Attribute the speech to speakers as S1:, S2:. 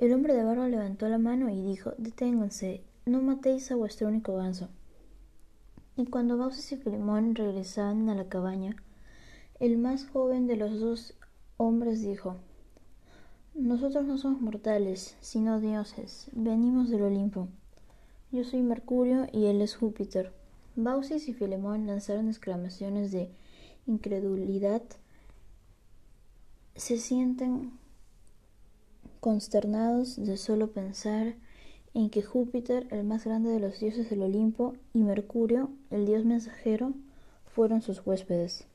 S1: El hombre de barba levantó la mano y dijo Deténganse, no matéis a vuestro único ganso. Y cuando Baucis y Filemón regresaban a la cabaña, el más joven de los dos hombres dijo Nosotros no somos mortales, sino dioses, venimos del Olimpo. Yo soy Mercurio y él es Júpiter. Baucis y Filemón lanzaron exclamaciones de incredulidad. Se sienten consternados de solo pensar en que Júpiter, el más grande de los dioses del Olimpo, y Mercurio, el dios mensajero, fueron sus huéspedes.